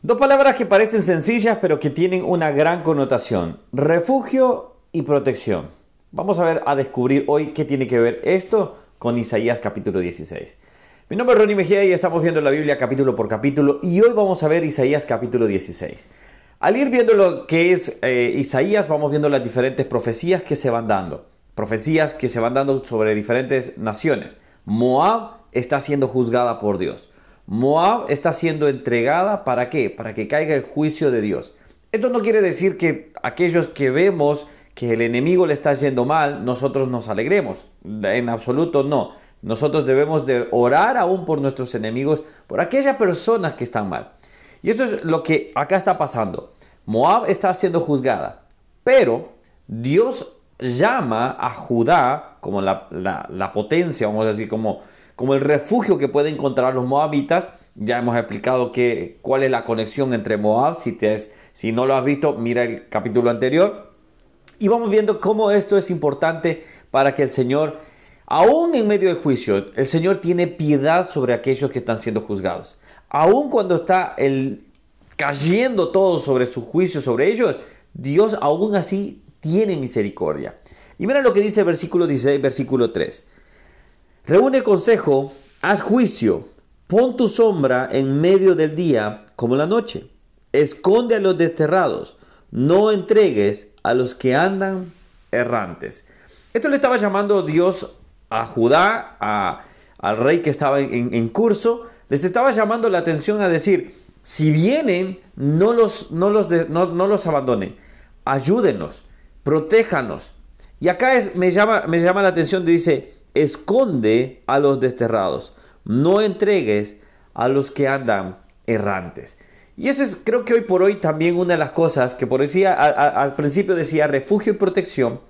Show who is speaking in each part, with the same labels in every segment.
Speaker 1: Dos palabras que parecen sencillas pero que tienen una gran connotación. Refugio y protección. Vamos a ver, a descubrir hoy qué tiene que ver esto con Isaías capítulo 16. Mi nombre es Ronnie Mejía y estamos viendo la Biblia capítulo por capítulo y hoy vamos a ver Isaías capítulo 16. Al ir viendo lo que es eh, Isaías, vamos viendo las diferentes profecías que se van dando. Profecías que se van dando sobre diferentes naciones. Moab está siendo juzgada por Dios. Moab está siendo entregada para qué? Para que caiga el juicio de Dios. Esto no quiere decir que aquellos que vemos que el enemigo le está yendo mal, nosotros nos alegremos. En absoluto no. Nosotros debemos de orar aún por nuestros enemigos, por aquellas personas que están mal. Y eso es lo que acá está pasando. Moab está siendo juzgada, pero Dios llama a Judá como la, la potencia, vamos a decir, como como el refugio que pueden encontrar los moabitas. Ya hemos explicado que, cuál es la conexión entre Moab. Si, te si no lo has visto, mira el capítulo anterior. Y vamos viendo cómo esto es importante para que el Señor, aún en medio del juicio, el Señor tiene piedad sobre aquellos que están siendo juzgados. Aún cuando está el, cayendo todo sobre su juicio sobre ellos, Dios aún así tiene misericordia. Y mira lo que dice el versículo 16, versículo 3. Reúne consejo, haz juicio, pon tu sombra en medio del día como la noche. Esconde a los desterrados, no entregues a los que andan errantes. Esto le estaba llamando Dios a Judá, al rey que estaba en, curso, les estaba llamando la atención a decir, si vienen, no los, no los, no, los abandonen, ayúdenos, protéjanos. Y acá es, me, llama, me llama la atención, dice, esconde a los desterrados, no entregues a los que andan errantes. Y eso es, creo que hoy por hoy también una de las cosas que por decía al principio decía refugio y protección.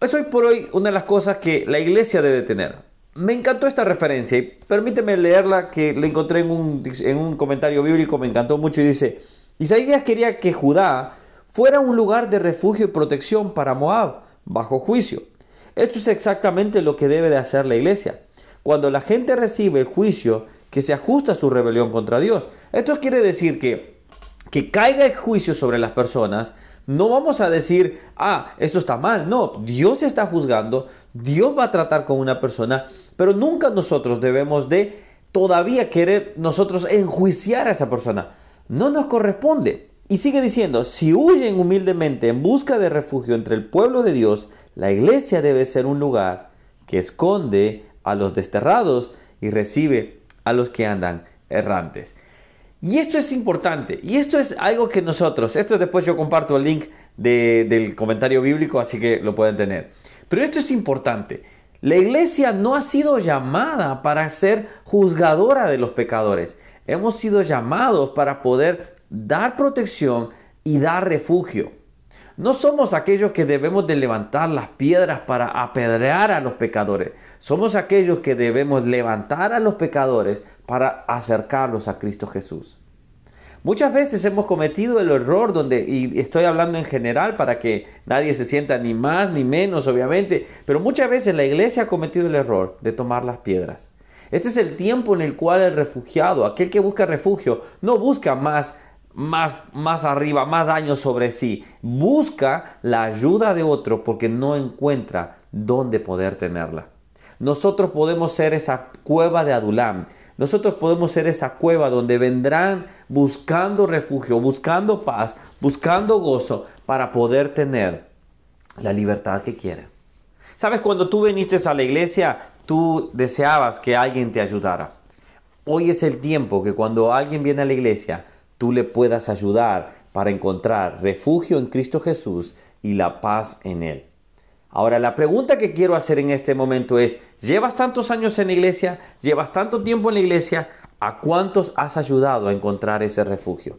Speaker 1: Es hoy por hoy una de las cosas que la iglesia debe tener. Me encantó esta referencia y permíteme leerla que la encontré en un, en un comentario bíblico, me encantó mucho y dice, Isaías quería que Judá fuera un lugar de refugio y protección para Moab, bajo juicio. Esto es exactamente lo que debe de hacer la iglesia. Cuando la gente recibe el juicio que se ajusta a su rebelión contra Dios. Esto quiere decir que que caiga el juicio sobre las personas, no vamos a decir, ah, esto está mal. No, Dios está juzgando, Dios va a tratar con una persona, pero nunca nosotros debemos de todavía querer nosotros enjuiciar a esa persona. No nos corresponde. Y sigue diciendo, si huyen humildemente en busca de refugio entre el pueblo de Dios, la iglesia debe ser un lugar que esconde a los desterrados y recibe a los que andan errantes. Y esto es importante, y esto es algo que nosotros, esto después yo comparto el link del comentario bíblico, así que lo pueden tener. Pero esto es importante. La iglesia no ha sido llamada para ser juzgadora de los pecadores. Hemos sido llamados para poder dar protección y dar refugio. No somos aquellos que debemos de levantar las piedras para apedrear a los pecadores. Somos aquellos que debemos levantar a los pecadores para acercarlos a Cristo Jesús. Muchas veces hemos cometido el error donde, y estoy hablando en general para que nadie se sienta ni más ni menos, obviamente, pero muchas veces la iglesia ha cometido el error de tomar las piedras. Este es el tiempo en el cual el refugiado, aquel que busca refugio, no busca más más, más arriba, más daño sobre sí. Busca la ayuda de otro porque no encuentra dónde poder tenerla. Nosotros podemos ser esa cueva de Adulam. Nosotros podemos ser esa cueva donde vendrán buscando refugio, buscando paz, buscando gozo para poder tener la libertad que quieren. Sabes, cuando tú viniste a la iglesia, tú deseabas que alguien te ayudara. Hoy es el tiempo que cuando alguien viene a la iglesia, tú le puedas ayudar para encontrar refugio en Cristo Jesús y la paz en Él. Ahora, la pregunta que quiero hacer en este momento es, ¿llevas tantos años en la iglesia? ¿Llevas tanto tiempo en la iglesia? ¿A cuántos has ayudado a encontrar ese refugio?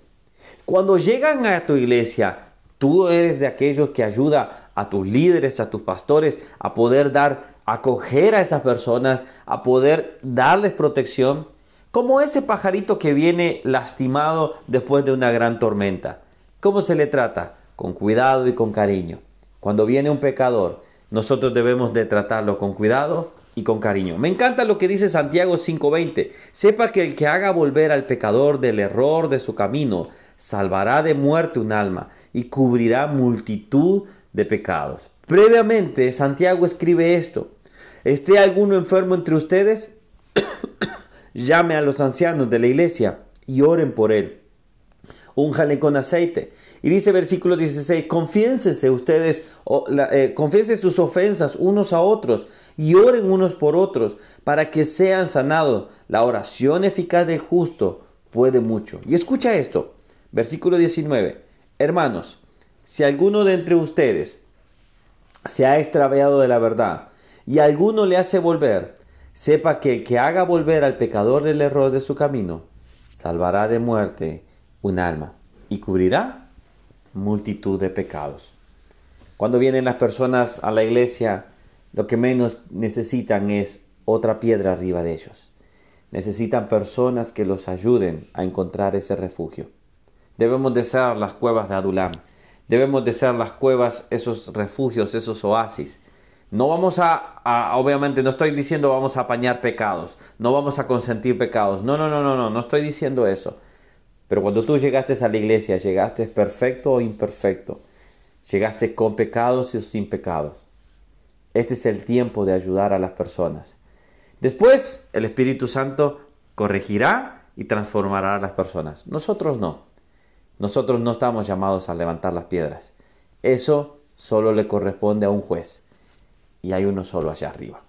Speaker 1: Cuando llegan a tu iglesia, tú eres de aquellos que ayuda a tus líderes, a tus pastores, a poder dar, acoger a esas personas, a poder darles protección como ese pajarito que viene lastimado después de una gran tormenta. ¿Cómo se le trata? Con cuidado y con cariño. Cuando viene un pecador, nosotros debemos de tratarlo con cuidado, y con cariño. Me encanta lo que dice Santiago 5:20. Sepa que el que haga volver al pecador del error de su camino, salvará de muerte un alma y cubrirá multitud de pecados. Previamente, Santiago escribe esto. ¿Esté alguno enfermo entre ustedes? Llame a los ancianos de la iglesia y oren por él. Únjale con aceite. Y dice versículo 16, confiénsense ustedes, eh, sus ofensas unos a otros y oren unos por otros para que sean sanados. La oración eficaz del justo puede mucho. Y escucha esto, versículo 19, hermanos, si alguno de entre ustedes se ha extraviado de la verdad y alguno le hace volver, sepa que el que haga volver al pecador del error de su camino, salvará de muerte un alma y cubrirá multitud de pecados. Cuando vienen las personas a la iglesia, lo que menos necesitan es otra piedra arriba de ellos. Necesitan personas que los ayuden a encontrar ese refugio. Debemos de ser las cuevas de Adulam. Debemos de ser las cuevas, esos refugios, esos oasis. No vamos a, obviamente no estoy diciendo vamos a apañar pecados, no vamos a consentir pecados. No, no, no, no, no, no estoy diciendo eso. Pero cuando tú llegaste a la iglesia, llegaste perfecto o imperfecto. Llegaste con pecados y sin pecados. Este es el tiempo de ayudar a las personas. Después el Espíritu Santo corregirá y transformará a las personas. Nosotros no. Nosotros no estamos llamados a levantar las piedras. Eso solo le corresponde a un juez. Y hay uno solo allá arriba.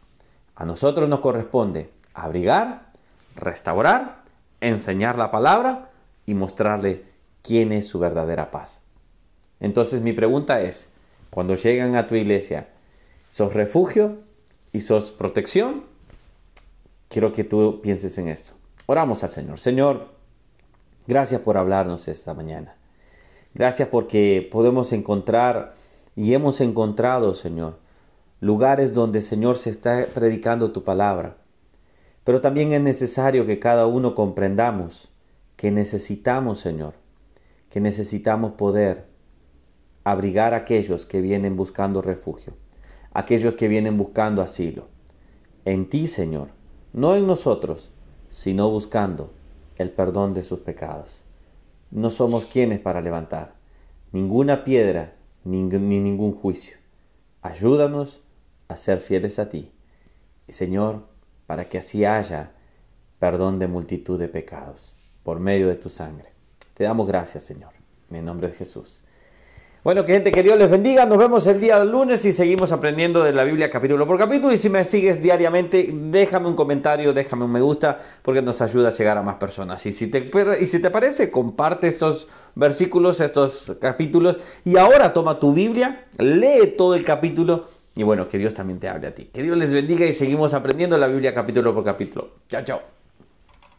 Speaker 1: A nosotros nos corresponde abrigar, restaurar, enseñar la palabra y mostrarle quién es su verdadera paz. Entonces mi pregunta es, cuando llegan a tu iglesia, ¿sos refugio y sos protección? Quiero que tú pienses en esto. Oramos al Señor. Señor, Gracias por hablarnos esta mañana. Gracias porque podemos encontrar y hemos encontrado, Señor, lugares donde, Señor, se está predicando tu palabra. Pero también es necesario que cada uno comprendamos que necesitamos, Señor, que necesitamos poder abrigar a aquellos que vienen buscando refugio, aquellos que vienen buscando asilo. En ti, Señor, no en nosotros, sino buscando el perdón de sus pecados. No somos quienes para levantar ninguna piedra ni, ningún juicio. Ayúdanos a ser fieles a ti. Señor, para que así haya perdón de multitud de pecados por medio de tu sangre. Te damos gracias, Señor, en nombre de Jesús. Bueno, que gente, que Dios les bendiga. Nos vemos el día lunes y seguimos aprendiendo de la Biblia capítulo por capítulo. Y si me sigues diariamente, déjame un comentario, déjame un me gusta, porque nos ayuda a llegar a más personas. Y si te, y si te parece, comparte estos versículos, estos capítulos. Y ahora toma tu Biblia, lee todo el capítulo. Y bueno, que Dios también te hable a ti. Que Dios les bendiga y seguimos aprendiendo la Biblia capítulo por capítulo. Chao, chao.